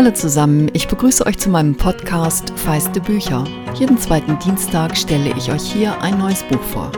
Hallo zusammen, ich begrüße euch zu meinem Podcast Feiste Bücher. Jeden zweiten Dienstag stelle ich euch hier ein neues Buch vor.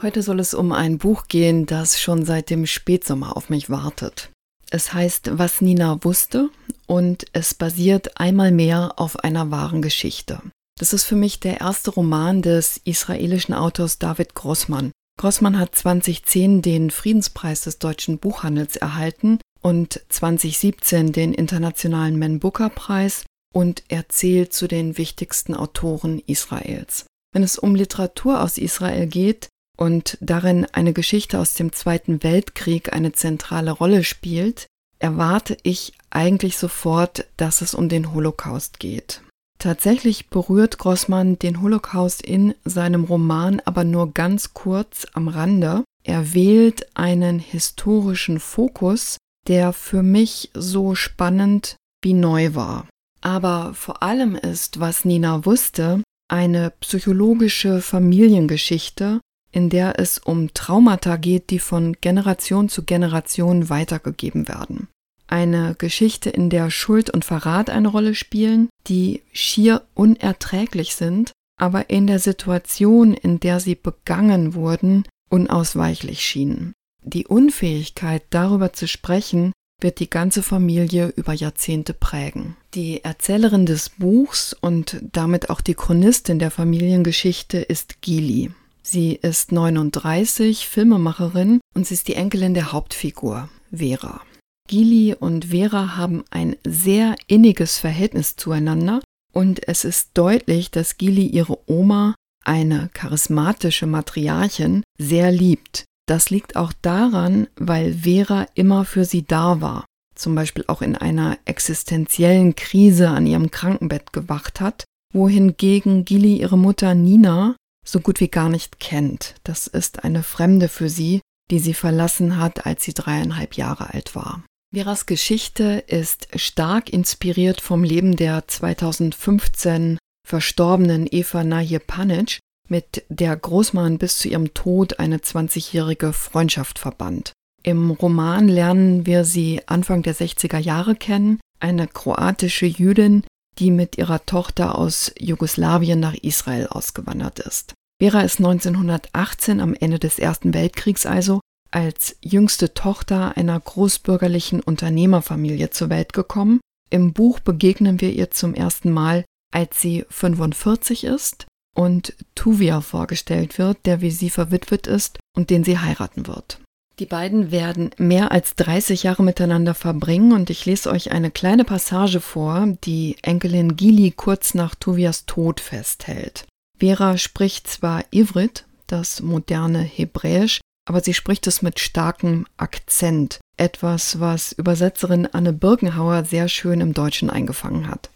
Heute soll es um ein Buch gehen, das schon seit dem Spätsommer auf mich wartet. Es heißt Was Nina wusste und es basiert einmal mehr auf einer wahren Geschichte. Das ist für mich der erste Roman des israelischen Autors David Grossmann. Grossmann hat 2010 den Friedenspreis des deutschen Buchhandels erhalten und 2017 den Internationalen Man Booker Preis und er zählt zu den wichtigsten Autoren Israels. Wenn es um Literatur aus Israel geht und darin eine Geschichte aus dem Zweiten Weltkrieg eine zentrale Rolle spielt, erwarte ich eigentlich sofort, dass es um den Holocaust geht. Tatsächlich berührt Grossmann den Holocaust in seinem Roman aber nur ganz kurz am Rande. Er wählt einen historischen Fokus, der für mich so spannend wie neu war. Aber vor allem ist, was Nina wusste, eine psychologische Familiengeschichte, in der es um Traumata geht, die von Generation zu Generation weitergegeben werden. Eine Geschichte, in der Schuld und Verrat eine Rolle spielen, die schier unerträglich sind, aber in der Situation, in der sie begangen wurden, unausweichlich schienen. Die Unfähigkeit, darüber zu sprechen, wird die ganze Familie über Jahrzehnte prägen. Die Erzählerin des Buchs und damit auch die Chronistin der Familiengeschichte ist Gili. Sie ist 39, Filmemacherin und sie ist die Enkelin der Hauptfigur, Vera. Gili und Vera haben ein sehr inniges Verhältnis zueinander und es ist deutlich, dass Gili ihre Oma, eine charismatische Matriarchin, sehr liebt. Das liegt auch daran, weil Vera immer für sie da war, zum Beispiel auch in einer existenziellen Krise an ihrem Krankenbett gewacht hat, wohingegen Gilly ihre Mutter Nina so gut wie gar nicht kennt. Das ist eine Fremde für sie, die sie verlassen hat, als sie dreieinhalb Jahre alt war. Veras Geschichte ist stark inspiriert vom Leben der 2015 verstorbenen Eva Nahje Panic, mit der Großmann bis zu ihrem Tod eine 20-jährige Freundschaft verband. Im Roman lernen wir sie Anfang der 60er Jahre kennen, eine kroatische Jüdin, die mit ihrer Tochter aus Jugoslawien nach Israel ausgewandert ist. Vera ist 1918 am Ende des Ersten Weltkriegs also als jüngste Tochter einer großbürgerlichen Unternehmerfamilie zur Welt gekommen. Im Buch begegnen wir ihr zum ersten Mal, als sie 45 ist und Tuvia vorgestellt wird, der wie sie verwitwet ist und den sie heiraten wird. Die beiden werden mehr als 30 Jahre miteinander verbringen und ich lese euch eine kleine Passage vor, die Enkelin Gili kurz nach Tuvias Tod festhält. Vera spricht zwar Ivrit, das moderne Hebräisch, aber sie spricht es mit starkem Akzent, etwas, was Übersetzerin Anne Birkenhauer sehr schön im Deutschen eingefangen hat.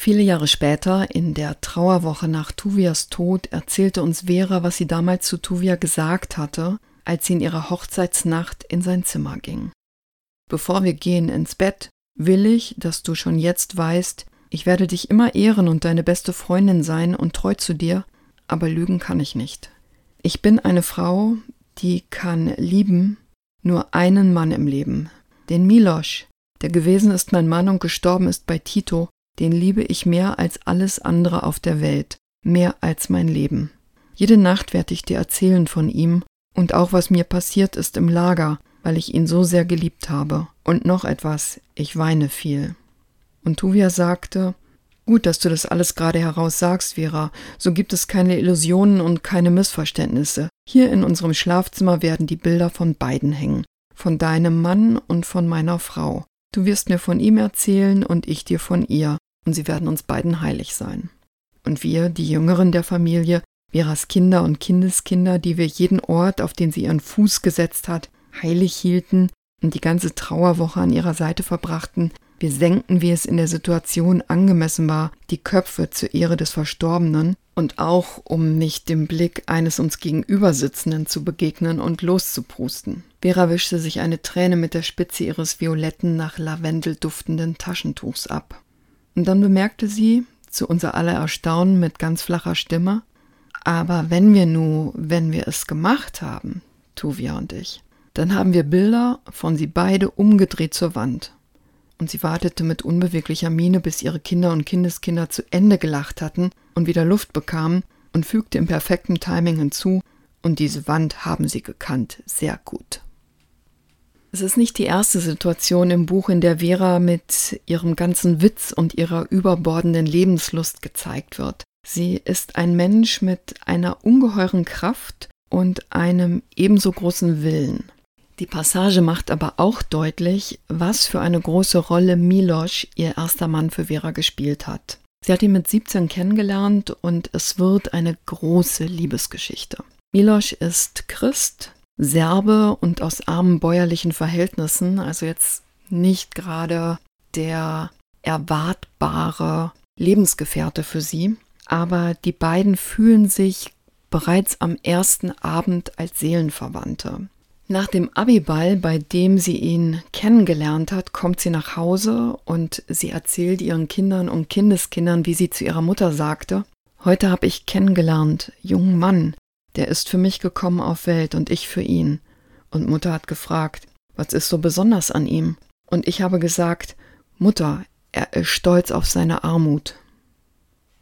Viele Jahre später, in der Trauerwoche nach Tuvias Tod, erzählte uns Vera, was sie damals zu Tuvia gesagt hatte, als sie in ihrer Hochzeitsnacht in sein Zimmer ging. Bevor wir gehen ins Bett, will ich, dass du schon jetzt weißt, ich werde dich immer ehren und deine beste Freundin sein und treu zu dir, aber lügen kann ich nicht. Ich bin eine Frau, die kann lieben, nur einen Mann im Leben, den Milosch, der gewesen ist mein Mann und gestorben ist bei Tito, den liebe ich mehr als alles andere auf der Welt, mehr als mein Leben. Jede Nacht werde ich dir erzählen von ihm und auch was mir passiert ist im Lager, weil ich ihn so sehr geliebt habe. Und noch etwas, ich weine viel. Und Tuvia sagte, Gut, dass du das alles gerade heraus sagst, Vera. So gibt es keine Illusionen und keine Missverständnisse. Hier in unserem Schlafzimmer werden die Bilder von beiden hängen. Von deinem Mann und von meiner Frau. Du wirst mir von ihm erzählen und ich dir von ihr und sie werden uns beiden heilig sein. Und wir, die Jüngeren der Familie, Veras Kinder und Kindeskinder, die wir jeden Ort, auf den sie ihren Fuß gesetzt hat, heilig hielten und die ganze Trauerwoche an ihrer Seite verbrachten, wir senkten, wie es in der Situation angemessen war, die Köpfe zur Ehre des Verstorbenen und auch, um nicht dem Blick eines uns gegenübersitzenden zu begegnen und loszuprusten. Vera wischte sich eine Träne mit der Spitze ihres violetten, nach Lavendel duftenden Taschentuchs ab. Und dann bemerkte sie, zu unser aller Erstaunen mit ganz flacher Stimme, aber wenn wir nu, wenn wir es gemacht haben, Tuvia und ich, Dann haben wir Bilder von sie beide umgedreht zur Wand. Und sie wartete mit unbeweglicher Miene, bis ihre Kinder und Kindeskinder zu Ende gelacht hatten und wieder Luft bekamen und fügte im perfekten Timing hinzu, und diese Wand haben sie gekannt, sehr gut. Es ist nicht die erste Situation im Buch, in der Vera mit ihrem ganzen Witz und ihrer überbordenden Lebenslust gezeigt wird. Sie ist ein Mensch mit einer ungeheuren Kraft und einem ebenso großen Willen. Die Passage macht aber auch deutlich, was für eine große Rolle Miloš, ihr erster Mann für Vera, gespielt hat. Sie hat ihn mit 17 kennengelernt und es wird eine große Liebesgeschichte. Miloš ist Christ, Serbe und aus armen bäuerlichen Verhältnissen, also jetzt nicht gerade der erwartbare Lebensgefährte für sie, aber die beiden fühlen sich bereits am ersten Abend als Seelenverwandte. Nach dem Abiball, bei dem sie ihn kennengelernt hat, kommt sie nach Hause und sie erzählt ihren Kindern und Kindeskindern, wie sie zu ihrer Mutter sagte, Heute habe ich kennengelernt, jungen Mann, der ist für mich gekommen auf Welt und ich für ihn. Und Mutter hat gefragt, was ist so besonders an ihm? Und ich habe gesagt, Mutter, er ist stolz auf seine Armut.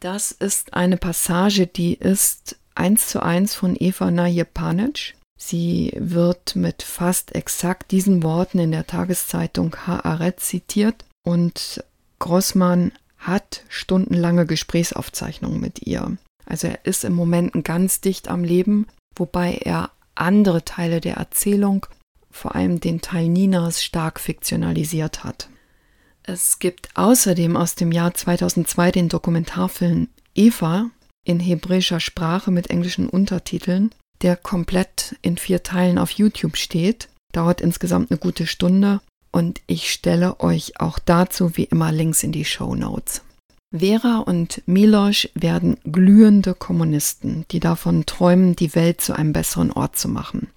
Das ist eine Passage, die ist eins zu eins von Eva Najepanic. Sie wird mit fast exakt diesen Worten in der Tageszeitung Haaretz zitiert und Grossmann hat stundenlange Gesprächsaufzeichnungen mit ihr. Also er ist im Moment ganz dicht am Leben, wobei er andere Teile der Erzählung, vor allem den Teil Ninas, stark fiktionalisiert hat. Es gibt außerdem aus dem Jahr 2002 den Dokumentarfilm Eva in hebräischer Sprache mit englischen Untertiteln, der komplett in vier Teilen auf YouTube steht, dauert insgesamt eine gute Stunde und ich stelle euch auch dazu wie immer Links in die Show Notes. Vera und Miloš werden glühende Kommunisten, die davon träumen, die Welt zu einem besseren Ort zu machen.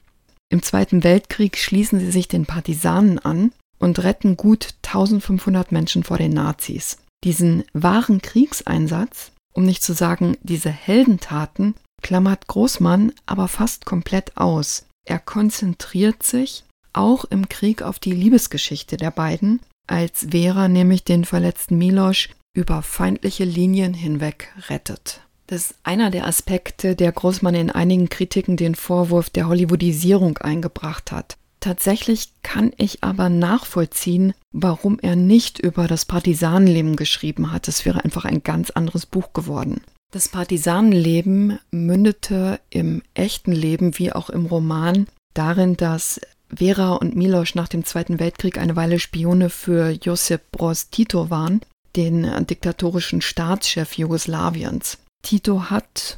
Im Zweiten Weltkrieg schließen sie sich den Partisanen an und retten gut 1500 Menschen vor den Nazis. Diesen wahren Kriegseinsatz, um nicht zu sagen diese Heldentaten, klammert Großmann aber fast komplett aus. Er konzentriert sich auch im Krieg auf die Liebesgeschichte der beiden, als Vera nämlich den verletzten Miloš über feindliche Linien hinweg rettet. Das ist einer der Aspekte, der Großmann in einigen Kritiken den Vorwurf der Hollywoodisierung eingebracht hat. Tatsächlich kann ich aber nachvollziehen, warum er nicht über das Partisanenleben geschrieben hat. Es wäre einfach ein ganz anderes Buch geworden. Das Partisanenleben mündete im echten Leben wie auch im Roman darin, dass Vera und Miloš nach dem Zweiten Weltkrieg eine Weile Spione für Josip Broz Tito waren den diktatorischen Staatschef Jugoslawiens. Tito hat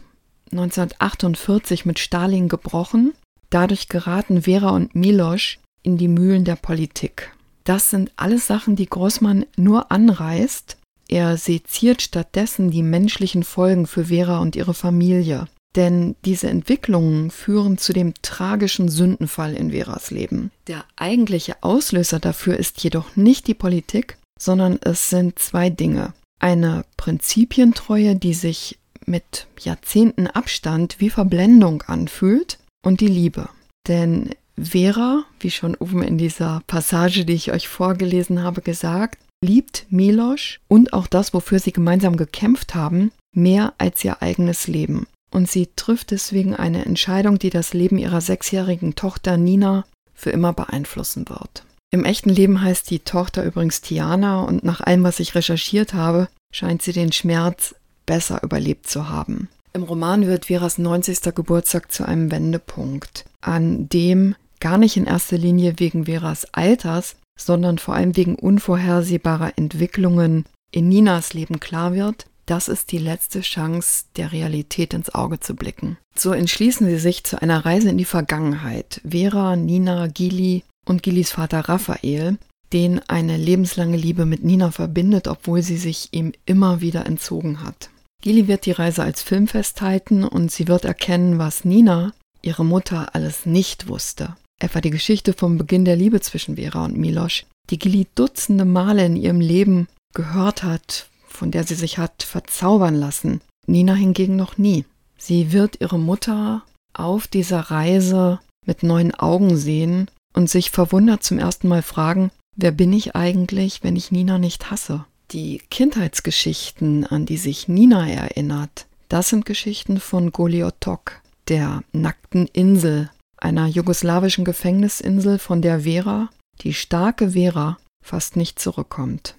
1948 mit Stalin gebrochen. Dadurch geraten Vera und Miloš in die Mühlen der Politik. Das sind alles Sachen, die Grossmann nur anreißt. Er seziert stattdessen die menschlichen Folgen für Vera und ihre Familie. Denn diese Entwicklungen führen zu dem tragischen Sündenfall in Veras Leben. Der eigentliche Auslöser dafür ist jedoch nicht die Politik, sondern es sind zwei Dinge. Eine Prinzipientreue, die sich mit Jahrzehnten Abstand wie Verblendung anfühlt und die Liebe. Denn Vera, wie schon oben in dieser Passage, die ich euch vorgelesen habe, gesagt, liebt Milosch und auch das, wofür sie gemeinsam gekämpft haben, mehr als ihr eigenes Leben. Und sie trifft deswegen eine Entscheidung, die das Leben ihrer sechsjährigen Tochter Nina für immer beeinflussen wird. Im echten Leben heißt die Tochter übrigens Tiana und nach allem, was ich recherchiert habe, scheint sie den Schmerz besser überlebt zu haben. Im Roman wird Veras 90. Geburtstag zu einem Wendepunkt, an dem gar nicht in erster Linie wegen Veras Alters, sondern vor allem wegen unvorhersehbarer Entwicklungen in Ninas Leben klar wird, das ist die letzte Chance, der Realität ins Auge zu blicken. So entschließen sie sich zu einer Reise in die Vergangenheit. Vera, Nina, Gili und Gillis Vater Raphael, den eine lebenslange Liebe mit Nina verbindet, obwohl sie sich ihm immer wieder entzogen hat. Gilly wird die Reise als Film festhalten und sie wird erkennen, was Nina, ihre Mutter, alles nicht wusste. Etwa die Geschichte vom Beginn der Liebe zwischen Vera und Milosch, die Gilly dutzende Male in ihrem Leben gehört hat, von der sie sich hat verzaubern lassen. Nina hingegen noch nie. Sie wird ihre Mutter auf dieser Reise mit neuen Augen sehen und sich verwundert zum ersten Mal fragen, wer bin ich eigentlich, wenn ich Nina nicht hasse? Die Kindheitsgeschichten, an die sich Nina erinnert, das sind Geschichten von Goliotok, der nackten Insel, einer jugoslawischen Gefängnisinsel, von der Vera, die starke Vera, fast nicht zurückkommt.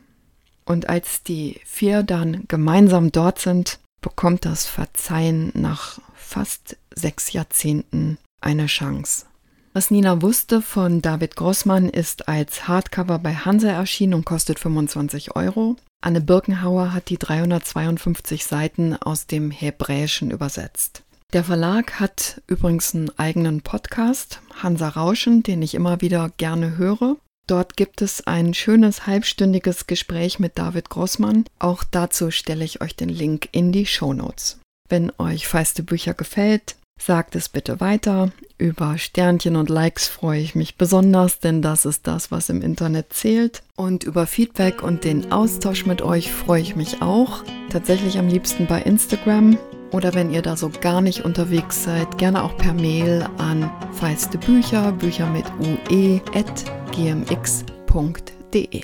Und als die vier dann gemeinsam dort sind, bekommt das Verzeihen nach fast sechs Jahrzehnten eine Chance. Was Nina wusste von David Grossmann ist als Hardcover bei Hanse erschienen und kostet 25 Euro. Anne Birkenhauer hat die 352 Seiten aus dem Hebräischen übersetzt. Der Verlag hat übrigens einen eigenen Podcast, Hansa Rauschen, den ich immer wieder gerne höre. Dort gibt es ein schönes halbstündiges Gespräch mit David Grossmann. Auch dazu stelle ich euch den Link in die Show Notes. Wenn euch feiste Bücher gefällt, sagt es bitte weiter. Über Sternchen und Likes freue ich mich besonders, denn das ist das, was im Internet zählt. Und über Feedback und den Austausch mit euch freue ich mich auch. Tatsächlich am liebsten bei Instagram. Oder wenn ihr da so gar nicht unterwegs seid, gerne auch per Mail an feiste Bücher, Bücher mit ue, at gmx.de.